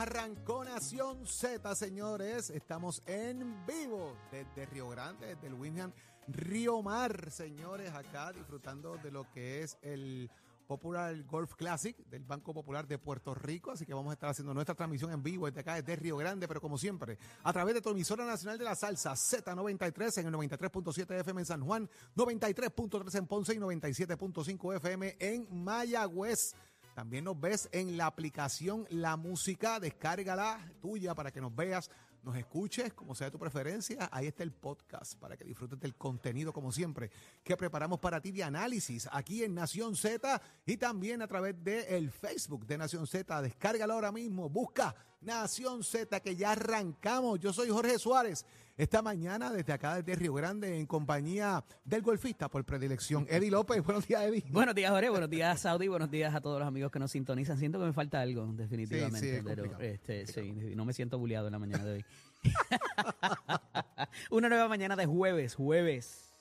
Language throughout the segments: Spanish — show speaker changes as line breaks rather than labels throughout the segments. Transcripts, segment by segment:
arrancó Nación Z, señores. Estamos en vivo desde Río Grande, desde el William Río Mar, señores, acá disfrutando de lo que es el Popular Golf Classic del Banco Popular de Puerto Rico. Así que vamos a estar haciendo nuestra transmisión en vivo desde acá, desde Río Grande, pero como siempre, a través de tu emisora nacional de la salsa Z93 en el 93.7 FM en San Juan, 93.3 en Ponce y 97.5 FM en Mayagüez. También nos ves en la aplicación La Música, descárgala tuya para que nos veas, nos escuches, como sea tu preferencia. Ahí está el podcast para que disfrutes del contenido, como siempre, que preparamos para ti de análisis aquí en Nación Z y también a través del el Facebook de Nación Z. Descárgala ahora mismo, busca Nación Z, que ya arrancamos. Yo soy Jorge Suárez. Esta mañana, desde acá, desde Río Grande, en compañía del golfista por predilección, Eddie López. Buenos días, Eddie.
Buenos días, Jorge. Buenos días, Saudi. Buenos días a todos los amigos que nos sintonizan. Siento que me falta algo, definitivamente.
Sí, sí,
pero este, sí, no me siento bulleado en la mañana de hoy. Una nueva mañana de jueves, jueves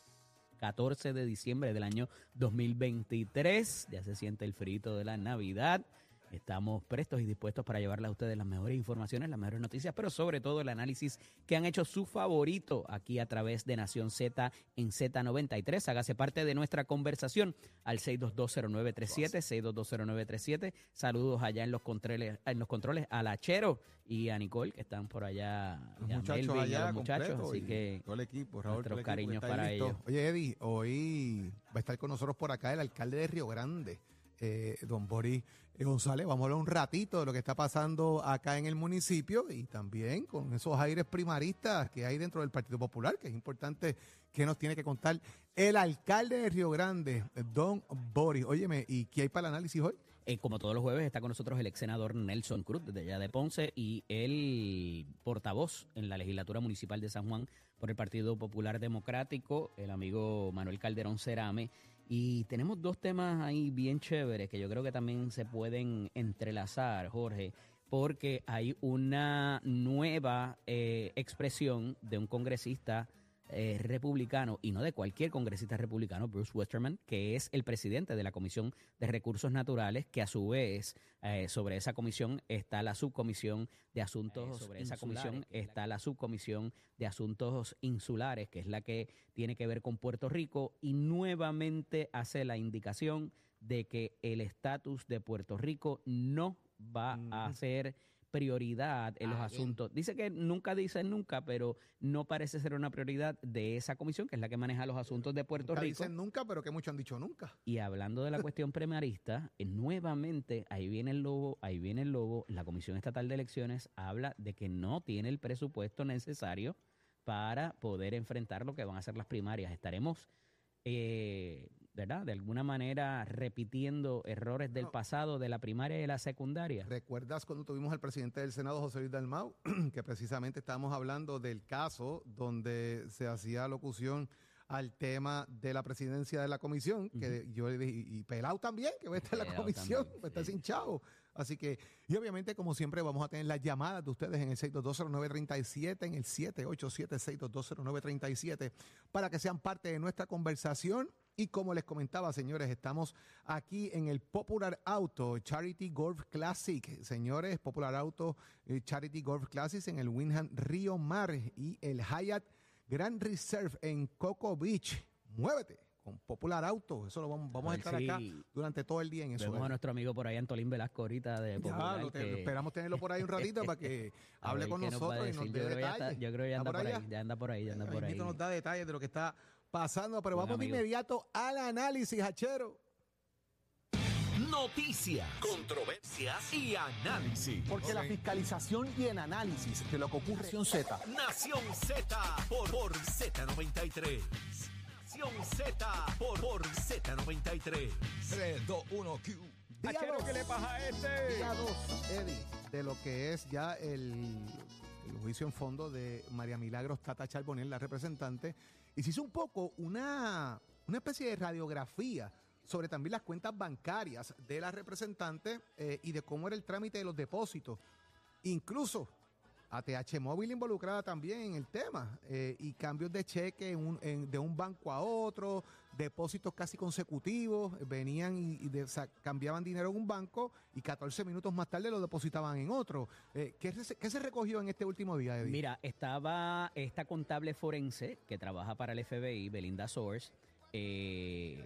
14 de diciembre del año 2023. Ya se siente el frito de la Navidad. Estamos prestos y dispuestos para llevarle a ustedes las mejores informaciones, las mejores noticias, pero sobre todo el análisis que han hecho su favorito aquí a través de Nación Z en Z93. Hágase parte de nuestra conversación al 6220937, 6220937. Saludos allá en los controles, en los controles a Lachero y a Nicole que están por allá,
Los
y a
muchachos
Melvin
allá
los muchachos,
completo
así que
todo el equipo, Raúl, todo el
nuestros
equipo
cariños para
listo.
ellos.
Oye, Eddie, hoy va a estar con nosotros por acá el alcalde de Río Grande, eh, don Boris González. Vamos a hablar un ratito de lo que está pasando acá en el municipio y también con esos aires primaristas que hay dentro del Partido Popular, que es importante que nos tiene que contar el alcalde de Río Grande, don Boris. Óyeme, ¿y qué hay para el análisis hoy?
Eh, como todos los jueves, está con nosotros el ex senador Nelson Cruz, desde allá de Ponce, y el portavoz en la legislatura municipal de San Juan por el Partido Popular Democrático, el amigo Manuel Calderón Cerame. Y tenemos dos temas ahí bien chéveres que yo creo que también se pueden entrelazar, Jorge, porque hay una nueva eh, expresión de un congresista eh, republicano, y no de cualquier congresista republicano, Bruce Westerman, que es el presidente de la Comisión de Recursos Naturales, que a su vez eh, sobre esa comisión está la subcomisión de asuntos sobre esa comisión está la subcomisión de asuntos insulares, que es la que tiene que ver con Puerto Rico, y nuevamente hace la indicación de que el estatus de Puerto Rico no va a ser prioridad en los
Ah, bien.
asuntos. Dice que nunca dice nunca, pero no parece ser una prioridad de esa comisión, que es la que maneja los asuntos de Puerto
Nunca
Rico.
dicen nunca, pero que muchos han dicho nunca.
Y hablando de la cuestión primarista, eh, nuevamente ahí viene el lobo, ahí viene el lobo. La Comisión Estatal de Elecciones habla de que no tiene el presupuesto necesario para poder enfrentar lo que van a ser las primarias. Estaremos, eh, ¿verdad? De alguna manera repitiendo errores del
No.
pasado de la primaria y de la secundaria.
¿Recuerdas cuando tuvimos al presidente del Senado, José Luis Dalmau, que precisamente estábamos hablando del caso donde se hacía locución al tema de la presidencia de la comisión, que yo le dije, y, Pelao también, que va a estar en la comisión, va a estar sin chavo. Así que, y obviamente, como siempre, vamos a tener las llamadas de ustedes en el 6220937, en el 787-6220937, para que sean parte de nuestra conversación. Y como les comentaba, señores, estamos aquí en el Popular Auto Charity Golf Classic. Señores, Popular Auto eh, Charity Golf Classic en el Windham Río Mar y el Hyatt Grand Reserve en Coco Beach. Muévete con Popular Auto. Eso lo vamos, vamos a estar acá durante todo el día en eso.
Vemos a
¿verdad?
nuestro amigo por ahí, Antolín Velasco, ahorita de
Ya,
Popular,
lo te-
que-
esperamos tenerlo por ahí un ratito para que hable
ver
con
nos
nosotros y nos dé
yo creo que ya
detalles.
yo creo que ya
¿Está
anda
por
por ahí, ya anda por ahí, ya anda
Ahí
por ahí.
nos da detalles de lo que está pasando, pero
Buen
vamos de inmediato al análisis, Hachero.
Noticias, controversias y análisis.
Porque la fiscalización y el análisis de lo que ocurre en Z.
Nación Z por, por Z93. Nación Z por, por Z93. 3, 2, 1, Q.
Día dos,
¿qué le pasa a este?
día dos, Eddie, de lo que es ya el, el juicio en fondo de María Milagros Tata Charbonnier, la representante, y se hizo un poco una, una especie de radiografía sobre también las cuentas bancarias de la representante eh, y de cómo era el trámite de los depósitos. Incluso ATH Móvil involucrada también en el tema eh, y cambios de cheque de un banco a otro, depósitos casi consecutivos, venían y, cambiaban dinero en un banco y 14 minutos más tarde lo depositaban en otro. Eh, ¿qué, se- recogió en este último día, Eddie?
Mira, estaba esta contable forense que trabaja para el FBI, Belinda Source, eh,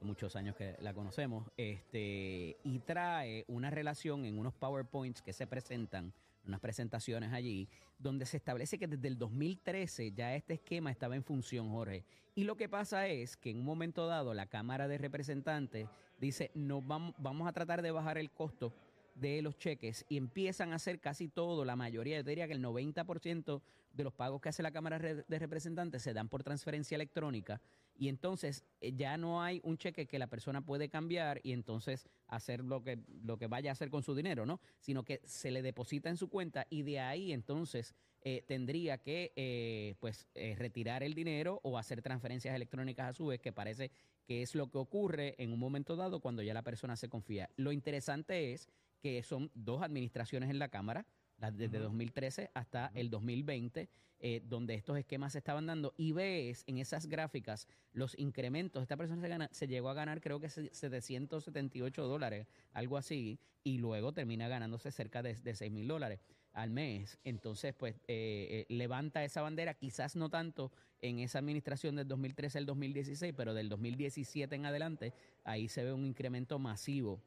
muchos años que la conocemos, este, y trae una relación en unos PowerPoints que se presentan, unas presentaciones allí, donde se establece que desde el 2013 ya este esquema estaba en función, Jorge. Y lo que pasa es que en un momento dado la Cámara de Representantes dice, no, vamos, vamos a tratar de bajar el costo de los cheques y empiezan a hacer casi todo, la mayoría, yo diría que el 90% de los pagos que hace la Cámara de Representantes se dan por transferencia electrónica y entonces eh, ya no hay un cheque que la persona puede cambiar y entonces hacer lo que, lo que vaya a hacer con su dinero, ¿no? Sino que se le deposita en su cuenta y de ahí entonces eh, tendría que eh, pues retirar el dinero o hacer transferencias electrónicas a su vez, que parece que es lo que ocurre en un momento dado cuando ya la persona se confía. Lo interesante es que son dos administraciones en la Cámara, desde 2013 hasta el 2020, eh, donde estos esquemas se estaban dando, y ves en esas gráficas los incrementos. Esta persona se, gana- se llegó a ganar creo que se- 778 dólares, algo así, y luego termina ganándose cerca de, de 6 mil dólares al mes. Entonces, pues eh, eh, levanta esa bandera, quizás no tanto en esa administración del 2013 al 2016, pero del 2017 en adelante, ahí se ve un incremento masivo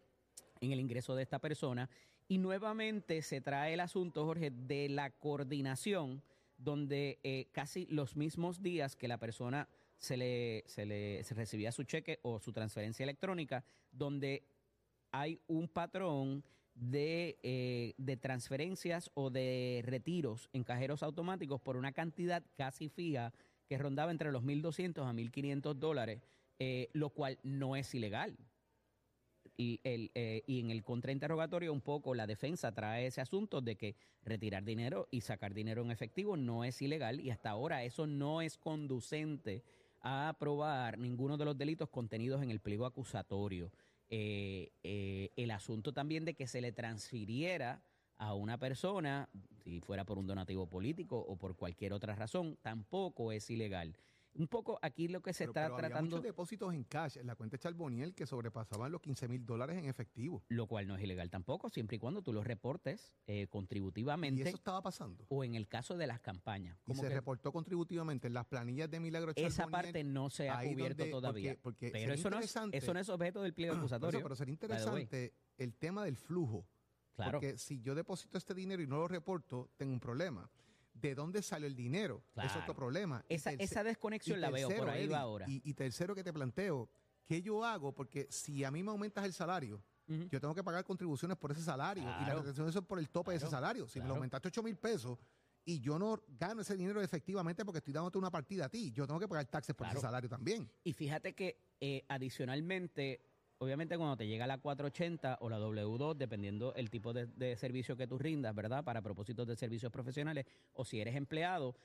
en el ingreso de esta persona. Y nuevamente se trae el asunto, Jorge, de la coordinación, donde eh, casi los mismos días que la persona se le, se le se recibía su cheque o su transferencia electrónica, donde hay un patrón de, eh, de transferencias o de retiros en cajeros automáticos por una cantidad casi fija que rondaba entre los 1.200 a 1.500 dólares, eh, lo cual no es ilegal. Y, el, eh, y en el contrainterrogatorio un poco la defensa trae ese asunto de que retirar dinero y sacar dinero en efectivo no es ilegal y hasta ahora eso no es conducente a probar ninguno de los delitos contenidos en el pliego acusatorio. Eh, eh, el asunto también de que se le transfiriera a una persona, si fuera por un donativo político o por cualquier otra razón, tampoco es ilegal. Un poco aquí lo que se
Pero-
está
pero había
tratando...
muchos depósitos en cash en la cuenta de Charboniel que sobrepasaban los 15 mil dólares en efectivo.
lo cual no es ilegal tampoco, siempre y cuando tú lo reportes eh,
Y
contributivamente
eso estaba pasando.
o en el caso de las campañas.
Y
Como
se
que
reportó contributivamente en las planillas de Milagro
esa
Charboniel.
parte no se ha cubierto
donde-
todavía.
porque- porque
pero eso no, es, eso no es objeto del pliego
Por eso,
acusatorio.
pero sería interesante el tema del flujo.
Claro,
Porque si yo deposito este dinero y no lo reporto, tengo un problema. ¿De dónde salió el dinero? Es
Claro.
otro problema.
Esa, esa desconexión la veo por ahí
Eddie,
va ahora.
Y, y tercero que te planteo, ¿qué yo hago? Porque si a mí me aumentas el salario, yo tengo que pagar contribuciones por ese salario. Y las retenciones son por el tope de ese salario. Si me lo aumentaste 8 mil pesos y yo no gano ese dinero efectivamente porque estoy dándote una partida a ti, yo tengo que pagar taxes por ese salario también.
Y fíjate que eh, adicionalmente, obviamente cuando te llega la 480 o la W2, dependiendo el tipo de, servicio que tú rindas, ¿verdad? Para propósitos de servicios profesionales, o si eres empleado,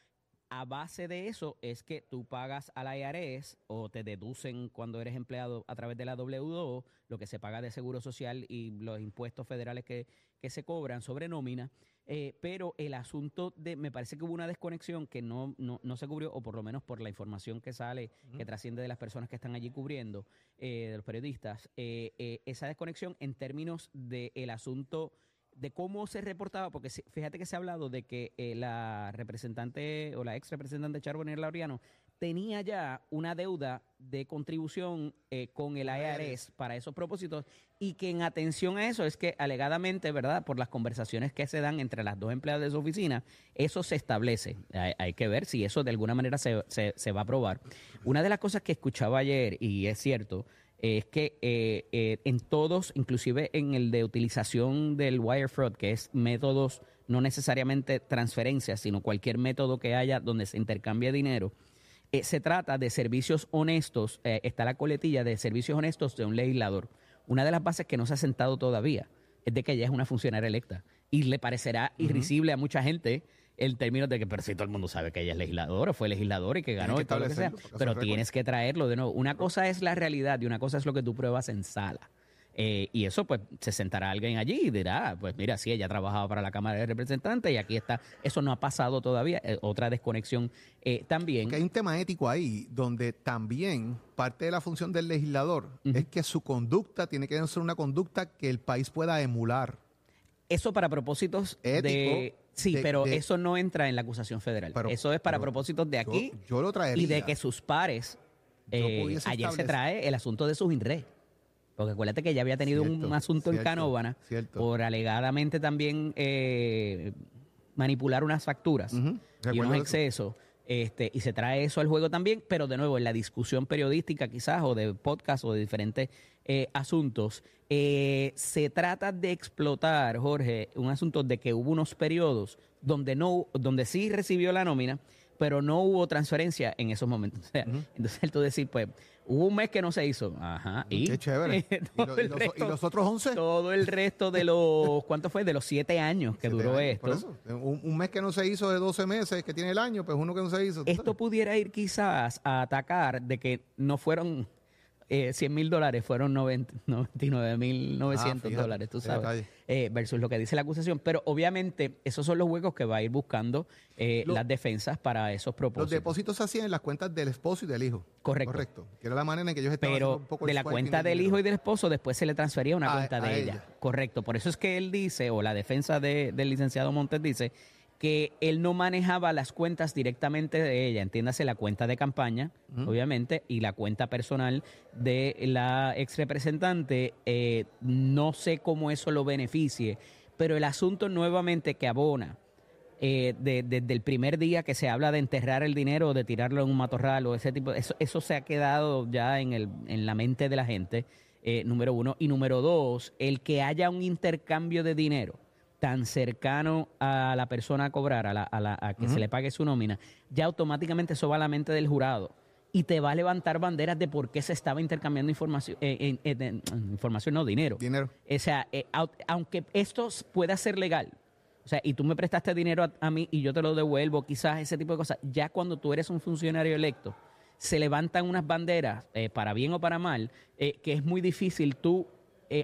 a base de eso es que tú pagas al IRS o te deducen cuando eres empleado a través de la W2 lo que se paga de seguro social y los impuestos federales que, que se cobran sobre nómina. Eh, pero el asunto de, me parece que hubo una desconexión que no, no, no se cubrió, o por lo menos por la información que sale, que trasciende de las personas que están allí cubriendo, eh, de los periodistas, eh, esa desconexión en términos del asunto de cómo se reportaba, porque fíjate que se ha hablado de que la representante o la ex representante Charbonnier Laureano tenía ya una deuda de contribución eh, con el IRS para esos propósitos y que en atención a eso es que alegadamente, ¿verdad? Por las conversaciones que se dan entre las dos empleadas de su oficina, eso se establece. Hay, hay que ver si eso de alguna manera se, se- se va a aprobar. Una de las cosas que escuchaba ayer, y es cierto, es que eh, eh, en todos, inclusive en el de utilización del wire fraud, que es métodos, no necesariamente transferencias, sino cualquier método que haya donde se intercambie dinero, eh, se trata de servicios honestos, eh, está la coletilla de servicios honestos de un legislador. Una de las bases que no se ha sentado todavía es de que ella es una funcionaria electa y le parecerá irrisible a mucha gente el término de que, pero si todo el mundo sabe que ella es legisladora, fue legisladora y que ganó
que
y todo lo que sea, pero tienes que traerlo de nuevo. Una cosa es la realidad y una cosa es lo que tú pruebas en sala. Eh, y eso, pues, se sentará alguien allí y dirá, pues mira, sí, ella trabajaba para la Cámara de Representantes y aquí está. Eso no ha pasado todavía. Eh, otra desconexión eh, también.
Que hay un tema ético ahí, donde también parte de la función del legislador es que su conducta tiene que ser una conducta que el país pueda emular.
Eso para propósitos de... Sí, pero eso no entra en la acusación federal. eso es para propósitos de aquí
yo, lo traería.
y de que sus pares... ayer se trae el asunto de sus INRE. Porque acuérdate que ya había tenido un asunto en Canóvana por alegadamente también eh, manipular unas facturas y unos excesos. Este, y se trae eso al juego también, pero de nuevo en la discusión periodística quizás o de podcast o de diferentes eh, asuntos, eh, se trata de explotar, Jorge, un asunto de que hubo unos periodos donde no, donde sí recibió la nómina, pero no hubo transferencia en esos momentos. O sea, Entonces, él tú decir, pues, hubo un mes que no se hizo. Ajá.
Y, Qué chévere. ¿Y, los, otros 11?
Todo el resto de los, ¿cuánto fue? De los siete años que duró esto.
un, mes que no se hizo de 12 meses que tiene el año, pues uno que no se hizo.
Esto pudiera ir quizás a atacar de que no fueron eh, 100 mil dólares fueron 99 mil 900 ah, dólares, tú sabes, eh, versus lo que dice la acusación. Pero obviamente esos son los huecos que va a ir buscando eh, las defensas para esos propósitos.
Los depósitos se hacían en las cuentas del esposo y del hijo.
Correcto.
Correcto. Que era la manera en que ellos estaban
Pero un poco de la cuenta del hijo y del esposo después se le transfería una cuenta de ella. Correcto. Por eso es que él dice, o la defensa del licenciado Montes dice, que él no manejaba las cuentas directamente de ella, entiéndase la cuenta de campaña, obviamente, y la cuenta personal de la ex representante. Eh, no sé cómo eso lo beneficie, pero el asunto nuevamente que abona eh, desde el primer día que se habla de enterrar el dinero o de tirarlo en un matorral o ese tipo, eso, eso se ha quedado ya en, el, en la mente de la gente, eh, número uno. Y número dos, el que haya un intercambio de dinero tan cercano a la persona a cobrar, a, la, a, la, a que se le pague su nómina, ya automáticamente eso va a la mente del jurado y te va a levantar banderas de por qué se estaba intercambiando información, eh, información no, dinero.
Dinero.
O sea, eh, aunque esto pueda ser legal, o sea, y tú me prestaste dinero a, mí y yo te lo devuelvo, quizás ese tipo de cosas, ya cuando tú eres un funcionario electo, se levantan unas banderas, eh, para bien o para mal, que es muy difícil tú,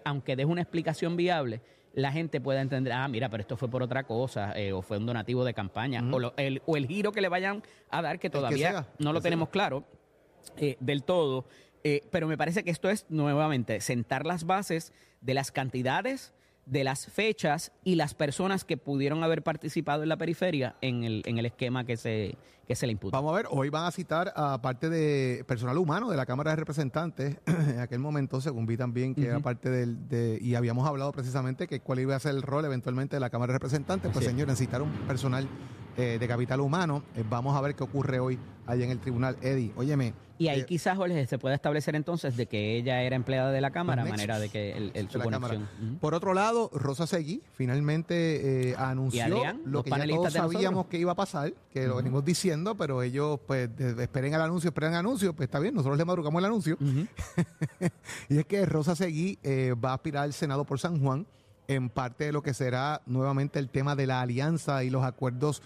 aunque des una explicación viable, la gente pueda entender, ah, mira, pero esto fue por otra cosa, eh, o fue un donativo de campaña, o, el, o, el, giro que le vayan a dar, que todavía no lo tenemos claro eh, del todo. Eh, pero me parece que esto es nuevamente sentar las bases de las cantidades de las fechas y las personas que pudieron haber participado en la periferia en el, en el esquema que se, que se le imputa.
Vamos a ver, hoy van a citar a parte de personal humano de la Cámara de Representantes. en aquel momento, según vi también que era parte del, de, y habíamos hablado precisamente que cuál iba a ser el rol eventualmente de la Cámara de Representantes. Pues, señores, necesitaron personal eh, de capital humano. Eh, vamos a ver qué ocurre hoy allá en el tribunal. Eddie, óyeme.
Y ahí eh, quizás, Jorge, se puede establecer entonces de que ella era empleada de la Cámara, de manera de que el, su conexión.
Por otro lado, Rosa Seguí finalmente anunció lo que ya todos sabíamos que iba a pasar, que lo venimos diciendo, pero ellos pues esperen el anuncio, esperen el anuncio, pues está bien, nosotros le madrugamos el anuncio. y es que Rosa Seguí va a aspirar al Senado por San Juan en parte de lo que será nuevamente el tema de la alianza y los acuerdos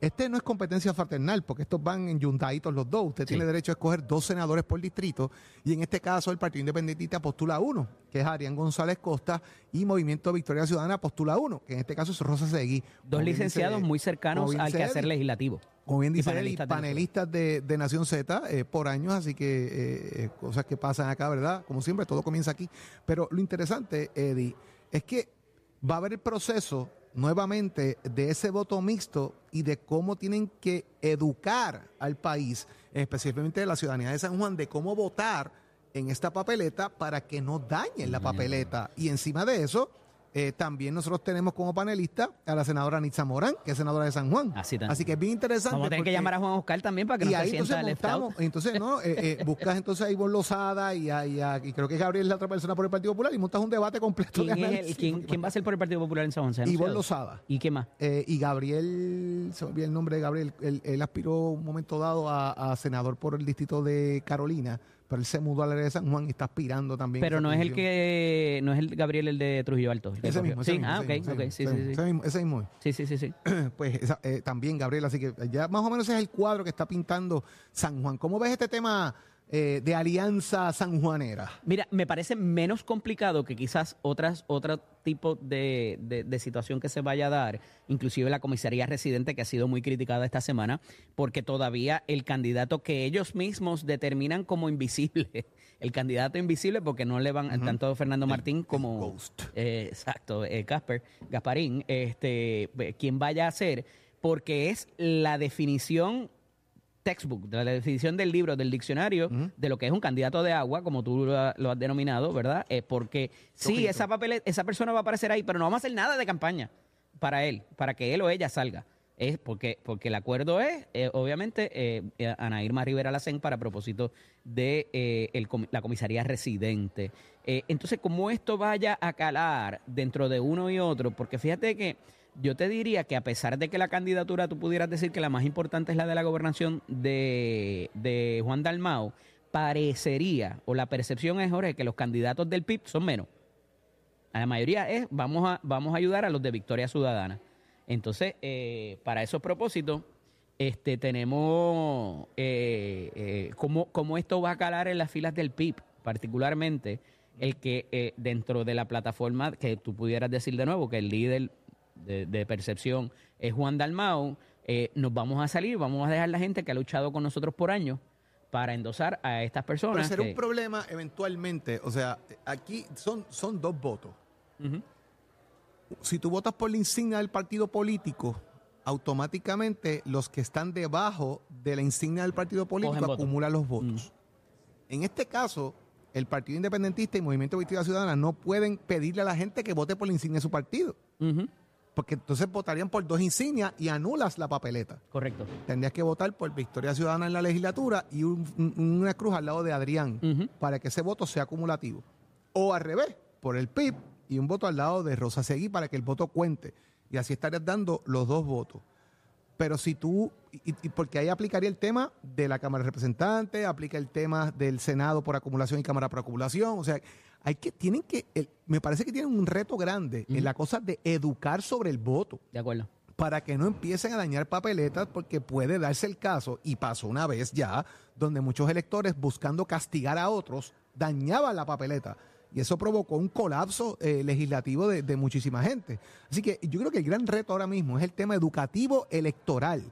este no es competencia fraternal, porque estos van en yuntaditos los dos. Usted tiene derecho a escoger dos senadores por distrito, y en este caso el Partido Independentista postula uno, que es Arián González Costa, y Movimiento Victoria Ciudadana postula uno, que en este caso es Rosa Seguí.
Dos licenciados muy cercanos al quehacer legislativo.
Como bien dice panelistas, de, Nación Z eh, por años, así que eh, eh, cosas que pasan acá, ¿verdad? Como siempre, todo comienza aquí. Pero lo interesante, Eddie, es que va a haber el proceso nuevamente de ese voto mixto y de cómo tienen que educar al país, especialmente la ciudadanía de San Juan, de cómo votar en esta papeleta para que no dañen la papeleta. Y encima de eso, eh, también nosotros tenemos como panelista a la senadora Nitza Morán, que es senadora de San Juan. Así, que es bien interesante.
Vamos a tener que llamar a Juan Oscar también para que no se sienta
entonces Entonces, ¿no? Eh, eh, buscas entonces a Ivonne Lozada y, y, creo que Gabriel es la otra persona por el Partido Popular y montas un debate completo.
¿Quién, ¿quién, va a ser por el Partido Popular en San Juan?
Ivonne Lozada.
¿Y qué más?
y Gabriel, se me olvida el nombre de Gabriel, él, aspiró un momento dado a senador por el distrito de Carolina pero él se mudó a la área de San Juan y está aspirando también.
Pero no es el que, no es el Gabriel el de Trujillo Alto.
Ese mismo,
sí,
ah,
ok, ok, sí, sí, sí.
Ese mismo, ese mismo.
Sí, sí, sí, sí.
pues eh, también Gabriel, así que ya más o menos es el cuadro que está pintando San Juan. ¿Cómo ves este tema eh, de alianza sanjuanera?
Mira, me parece menos complicado que quizás otras otro tipo de, de- de situación que se vaya a dar, inclusive la comisaría residente que ha sido muy criticada esta semana, porque todavía el candidato que ellos mismos determinan como invisible, el candidato invisible, porque no le van tanto Fernando Martín como
ghost.
eh, exacto, eh, Casper Gasparín, este, eh, quien vaya a ser, porque es la definición textbook, de la definición del libro, del diccionario, de lo que es un candidato de agua, como tú lo, ha- lo has denominado, ¿verdad? Eh, porque sí, esa, papel, esa persona va a aparecer ahí, pero no vamos a hacer nada de campaña para él, para que él o ella salga. Es porque, porque el acuerdo es, eh, obviamente, eh, eh, Ana Irma Rivera Lacen para propósito de eh, el la comisaría residente. Entonces, como esto vaya a calar dentro de uno y otro, porque fíjate que yo te diría que a pesar de que la candidatura tú pudieras decir que la más importante es la de la gobernación de, de Juan Dalmao, parecería, o la percepción es, Jorge, que los candidatos del PIB son menos. La mayoría es, vamos a, vamos a ayudar a los de Victoria Ciudadana. Entonces, eh, para esos propósitos, este, tenemos eh, eh, cómo, cómo esto va a calar en las filas del PIB, particularmente el que eh, dentro de la plataforma, que tú pudieras decir de nuevo que el líder de, de percepción es Juan Dalmau, eh, nos vamos a salir, vamos a dejar la gente que ha luchado con nosotros por años para endosar a estas
Pero
personas.
será
que-
un problema eventualmente. O sea, aquí son, son dos votos. Si tú votas por la insignia del partido político, automáticamente los que están debajo de la insignia del partido político acumulan los votos. En este caso, el Partido Independentista y Movimiento Victoria Ciudadana no pueden pedirle a la gente que vote por la insignia de su partido, porque entonces votarían por dos insignias y anulas la papeleta.
Correcto.
Tendrías que votar por Victoria Ciudadana en la legislatura y un- un- una cruz al lado de Adrián
Ujú.
para que ese voto sea acumulativo. O al revés, por el PIB y un voto al lado de Rosa Seguí para que el voto cuente. Y así estarías dando los dos votos. Pero si tú, y, y porque ahí aplicaría el tema de la Cámara de Representantes, aplica el tema del Senado por acumulación y Cámara por acumulación, o sea, hay que, tienen que, el- me parece que tienen un reto grande en la cosa de educar sobre el voto
De acuerdo.
para que no empiecen a dañar papeletas porque puede darse el caso, y pasó una vez ya, donde muchos electores buscando castigar a otros dañaban la papeleta. Y eso provocó un colapso eh, legislativo de, de muchísima gente. Así que yo creo que el gran reto ahora mismo es el tema educativo electoral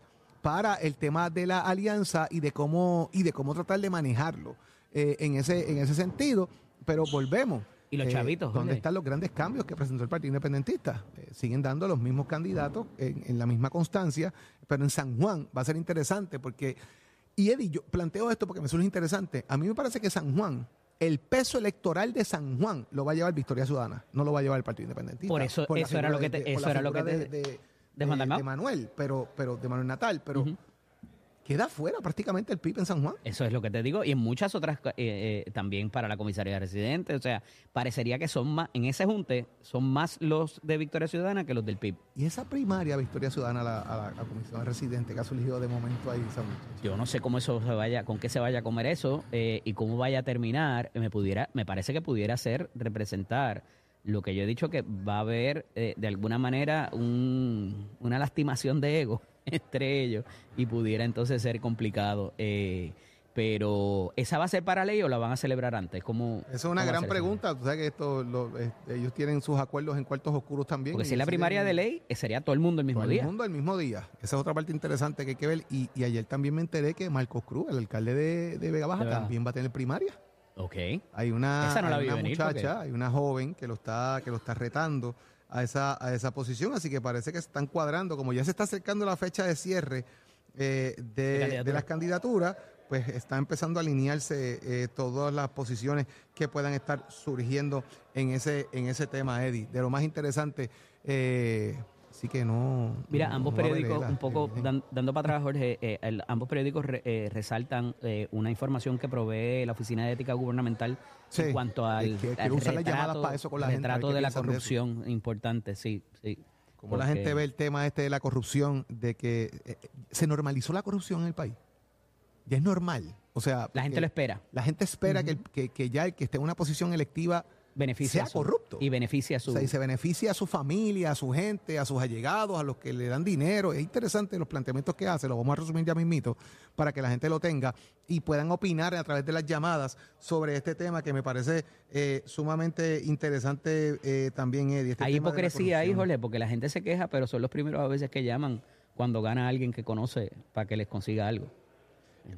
para el tema de la alianza y de cómo, y de cómo tratar de manejarlo eh, en, ese, en ese sentido. Pero volvemos.
Y los
Eh,
chavitos,
¿Dónde están los grandes cambios que presentó el Partido Independentista? Eh, siguen dando los mismos candidatos en, en la misma constancia, pero en San Juan va a ser interesante porque, y Eddie, yo planteo esto porque me surge interesante. A mí me parece que San Juan, el peso electoral de San Juan lo va a llevar Victoria Ciudadana, no lo va a llevar el Partido Independentista.
Por eso- eso era lo que te-
de-
eso era lo que te-
de, Manuel, pero, pero de Manuel Natal, pero. Queda fuera prácticamente el PIB en San Juan.
Eso es lo que te digo. Y en muchas otras, eh, eh, también para la comisaría residente. O sea, parecería que son más, en ese junte, son más los de Victoria Ciudadana que los del PIB.
Y esa primaria Victoria Ciudadana a la, a la- a la comisión residente que ha surgido de momento ahí, Samuel.
Yo no sé cómo eso se vaya, con qué se vaya a comer eso eh, y cómo vaya a terminar. Me pudiera, me parece que pudiera ser representar lo que yo he dicho que va a haber eh, de alguna manera un- una lastimación de ego entre ellos y pudiera entonces ser complicado. eh, pero ¿esa va a ser para ley o la van a celebrar antes? ¿Cómo,
Esa es una gran pregunta. Tú sabes que esto, lo- eh, ellos tienen sus acuerdos en cuartos oscuros también.
Porque si es la primaria de ley, eh, sería todo el mundo el mismo
todo
día.
el mundo el mismo día. Esa es otra parte interesante que hay que ver. Y, y ayer también me enteré que Marcos Cruz, el alcalde de, de Vega Baja,
De
también va a tener primaria.
Ok.
Hay una,
Esa no la
hay
vi
una
venir,
muchacha,
porque-
hay una joven que lo está, que lo está retando a esa, a esa posición. Así que parece que se están cuadrando. Como ya se está acercando la fecha de cierre eh,
De
las candidaturas, pues está empezando a alinearse eh, todas las posiciones que puedan estar surgiendo en ese, en ese tema, Eddie. De lo más interesante, eh, sí que no.
Mira,
no-
ambos
no
periódicos, un poco
eh,
dan- dando para atrás, Jorge, eh, el- ambos periódicos re- eh, resaltan eh, una información que provee la Oficina de Ética Gubernamental
Sí,
en cuanto al,
es que
al retrato,
para eso con la
retrato de la
de
corrupción importante, sí, sí.
Como la gente ve el tema este de la corrupción, de que eh, se normalizó la corrupción en el país. Ya es normal. O sea,
La gente lo espera.
la gente espera que, que, que ya el que esté en una posición electiva
beneficia
sea
su-
corrupto.
y beneficia a
O
su
sea, y se beneficia a su familia, a su gente, a sus allegados, a los que le dan dinero. Es interesante los planteamientos que hace, lo vamos a resumir ya mismito, para que la gente lo tenga y puedan opinar a través de las llamadas sobre este tema que me parece eh, sumamente interesante eh, también, Eddie. este
hay hipocresía. Jorge, porque la gente se queja, pero son los primeros a veces que llaman cuando gana alguien que conoce para que les consiga algo.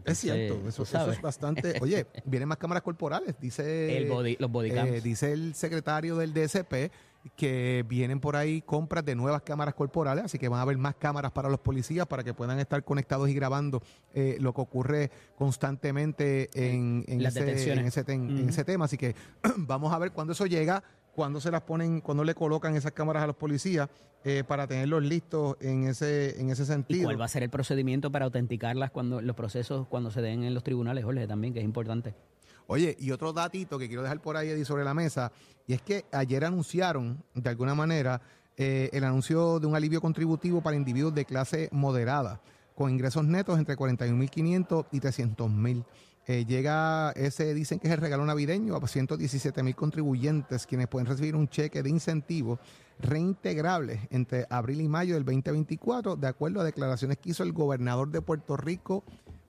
Es cierto, eso, es bastante. Oye, vienen más cámaras corporales, dice.
el body- los bodycams.
Eh, dice el secretario del DSP que vienen por ahí compras de nuevas cámaras corporales, así que van a haber más cámaras para los policías para que puedan estar conectados y grabando eh, lo que ocurre constantemente en, ese, en, ese ten- en
Ujú.
ese tema. Así que vamos a ver cuándo eso llega, cuándo se las ponen, cuándo le colocan esas cámaras a los policías eh, para tenerlos listos en ese, en ese
¿Y
sentido.
cuál va a ser el procedimiento para autenticarlas cuando los procesos cuando se den en los tribunales, Jorge, también, que es importante?
Oye, y otro datito que quiero dejar por ahí Eddie, sobre la mesa, y es que ayer anunciaron, de alguna manera, eh, el anuncio de un alivio contributivo para individuos de clase moderada, con ingresos netos entre 41.500 y 300.000. Eh, llega ese, dicen que es el regalo navideño a 117 mil contribuyentes, quienes pueden recibir un cheque de incentivo reintegrable entre abril y mayo del 2024, de acuerdo a declaraciones que hizo el gobernador de Puerto Rico,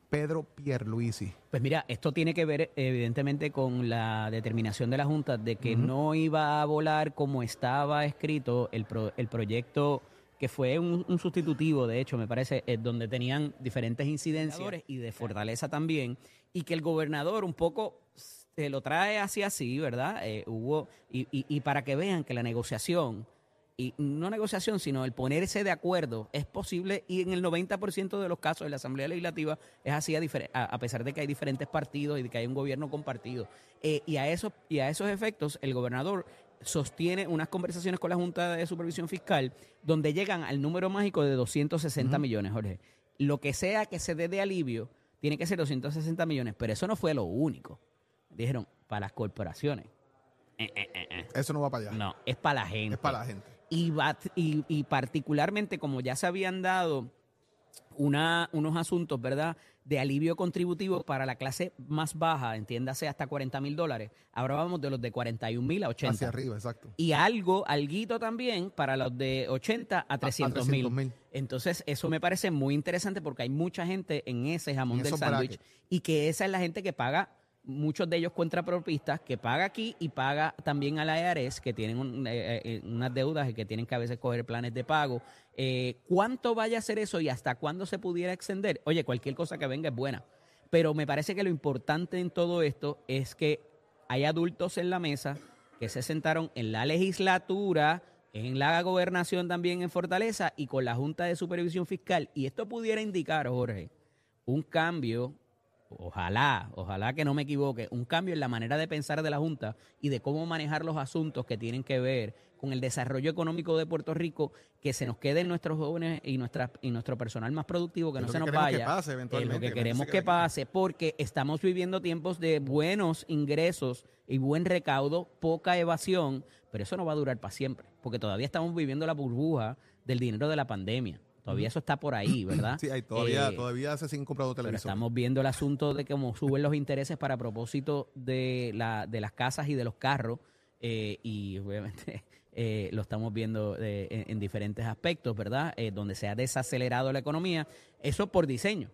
Pedro Pierluisi.
Pues mira, esto tiene que ver evidentemente con la determinación de la Junta de que no iba a volar como estaba escrito el, pro- el proyecto que fue un, un sustitutivo, de hecho, me parece, eh, donde tenían diferentes incidencias y de fortaleza también, y que el gobernador un poco se lo trae así así, ¿verdad? Eh, hubo, y, y- y para que vean que la negociación, y no negociación, sino el ponerse de acuerdo es posible y en el 90% de los casos de la Asamblea Legislativa es así a, a- pesar de que hay diferentes partidos y de que hay un gobierno compartido. Eh, y, a esos, y a esos efectos el gobernador sostiene unas conversaciones con la Junta de Supervisión Fiscal donde llegan al número mágico de 260 millones, Jorge. Lo que sea que se dé de alivio tiene que ser 260 millones, pero eso no fue lo único. Dijeron, para las corporaciones. Eh, eh, eh.
Eso no va para allá.
No, es para la gente.
Es para la gente.
Y, va- y, y particularmente, como ya se habían dado una, unos asuntos, ¿verdad?, de alivio contributivo para la clase más baja, entiéndase hasta 40 mil dólares, ahora vamos de los de 41 mil a 80.
Hacia arriba, exacto.
Y algo, alguito también para los de 80 a 300 mil.
300.000.
Entonces, eso me parece muy interesante porque hay mucha gente en ese jamón
En
del sándwich y que esa es la gente que paga, muchos de ellos contrapropistas, que paga aquí y paga también a la IRS, que tienen un- eh, eh, unas deudas y que tienen que a veces coger planes de pago. Eh, ¿Cuánto vaya a ser eso y hasta cuándo se pudiera extender? Oye, cualquier cosa que venga es buena. Pero me parece que lo importante en todo esto es que hay adultos en la mesa que se sentaron en la legislatura, en la gobernación también en Fortaleza y con la Junta de Supervisión Fiscal. Y esto pudiera indicar, Jorge, un cambio, ojalá, ojalá que no me equivoque, un cambio en la manera de pensar de la Junta y de cómo manejar los asuntos que tienen que ver con el desarrollo económico de Puerto Rico, que se nos queden nuestros jóvenes y, nuestra, y nuestro personal más productivo, que
Es
no se
que
nos
queremos que
vaya.
pase
Es
eventualmente,
lo
que
queremos que pase, porque estamos viviendo tiempos de buenos ingresos y buen recaudo, poca evasión, pero eso no va a durar para siempre, porque todavía estamos viviendo la burbuja del dinero de la pandemia. Todavía eso está por ahí, ¿verdad?
Sí, hay todavía,
Eh,
todavía se siguen comprando televisores.
estamos viendo el asunto de cómo suben los intereses para propósito de, la, de las casas y de los carros eh, y obviamente eh, lo estamos viendo en, en diferentes aspectos, ¿verdad? Donde se ha desacelerado la economía. Eso por diseño,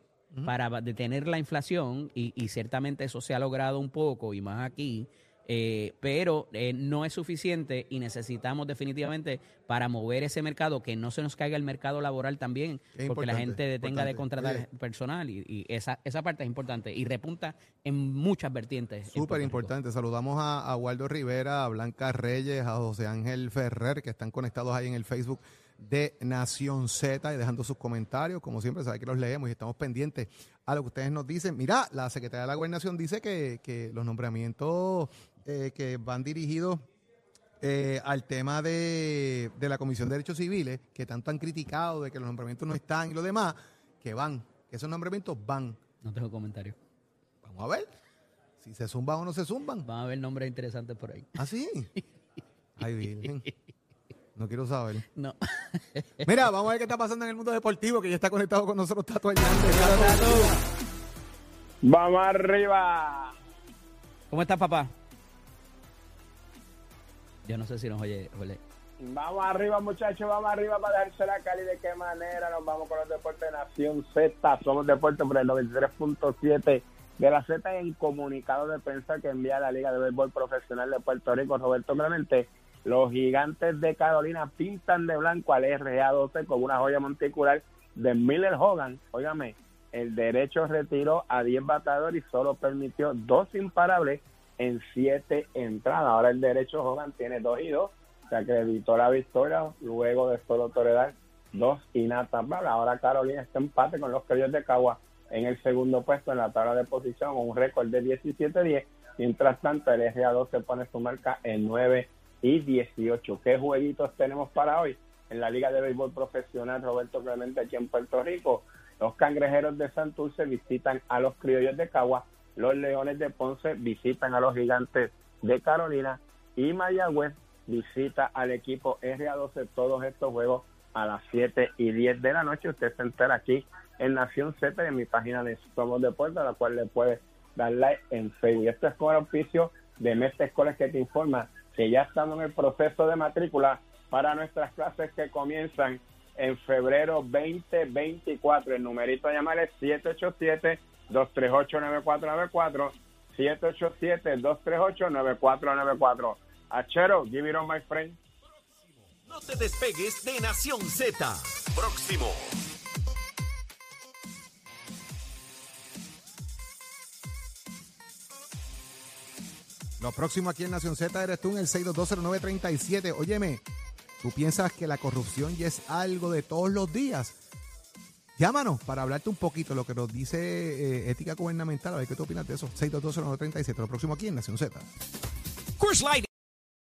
para detener la inflación y, y ciertamente eso se ha logrado un poco y más aquí. Eh, pero eh, no es suficiente y necesitamos definitivamente para mover ese mercado que no se nos caiga el mercado laboral también,
Es
porque la gente detenga de contratar personal y, y esa, esa parte es importante y repunta en muchas vertientes.
Súper importante. Saludamos a, a Waldo Rivera, a Blanca Reyes, a José Ángel Ferrer, que están conectados ahí en el Facebook de Nación Z y dejando sus comentarios. Como siempre, sabe que los leemos y estamos pendientes a lo que ustedes nos dicen. Mira, la Secretaría de la Gobernación dice que, que los nombramientos eh, que van dirigidos eh, al tema de, de la Comisión de Derechos Civiles, que tanto han criticado de que los nombramientos no están y lo demás, que van, que esos nombramientos van.
No tengo comentario.
Vamos a ver si se zumban o no se zumban.
Van a haber nombres interesantes por ahí.
¿Ah, sí? Ay, Virgen. No quiero saber.
No.
Mira, vamos a ver qué está pasando en el mundo deportivo, que ya está conectado con nosotros Tato Hernández.
Vamos arriba.
¿Cómo estás, papá? Yo no sé si nos oye, oye.
Vamos arriba, muchachos, vamos arriba para dejarse la Cali. ¿De qué manera? Nos vamos con los deportes de Nación Z. Somos deportes por el 93.7 de la Z en comunicado de prensa que envía la Liga de Béisbol Profesional de Puerto Rico, Roberto Clemente. Los gigantes de Carolina pintan de blanco al RA12 con una joya monticular de Miller Hogan. Óigame, el derecho retiró a 10 batadores y solo permitió dos imparables en 7 entradas. Ahora el derecho Hogan tiene 2 y 2. Se acreditó la victoria luego de solo tolerar dos inatables. Ahora Carolina está empate con los criollos de Cagua en el segundo puesto en la tabla de posición un récord de 17-10. Mientras tanto, el RA2 se pone su marca en 9 y 18. ¿Qué jueguitos tenemos para hoy? En la Liga de Béisbol Profesional Roberto Clemente aquí en Puerto Rico, los cangrejeros de Santurce visitan a los criollos de Cagua, los leones de Ponce visitan a los gigantes de Carolina y Mayagüez visita al equipo RA12 todos estos juegos a las 7 y 10 de la noche. Usted se entera aquí en Nación Z en mi página de Somos Deportes, a la cual le puede dar like en Facebook. Esto es con el oficio de Mestre Escoles que te informa que ya estamos en el proceso de matrícula para nuestras clases que comienzan en febrero 2024. El numerito a llamar es 787-238-9494. 787-238-9494. Achero, give it on my friend.
No te despegues de Nación Z. Próximo.
Lo próximo aquí en Nación Z eres tú en el 6220937. Óyeme, ¿tú piensas que la corrupción ya es algo de todos los días? Llámanos para hablarte un poquito de lo que nos dice eh, ética gubernamental. A ver qué tú opinas de eso. 6220937. Lo próximo aquí en Nación Z.
Coors Light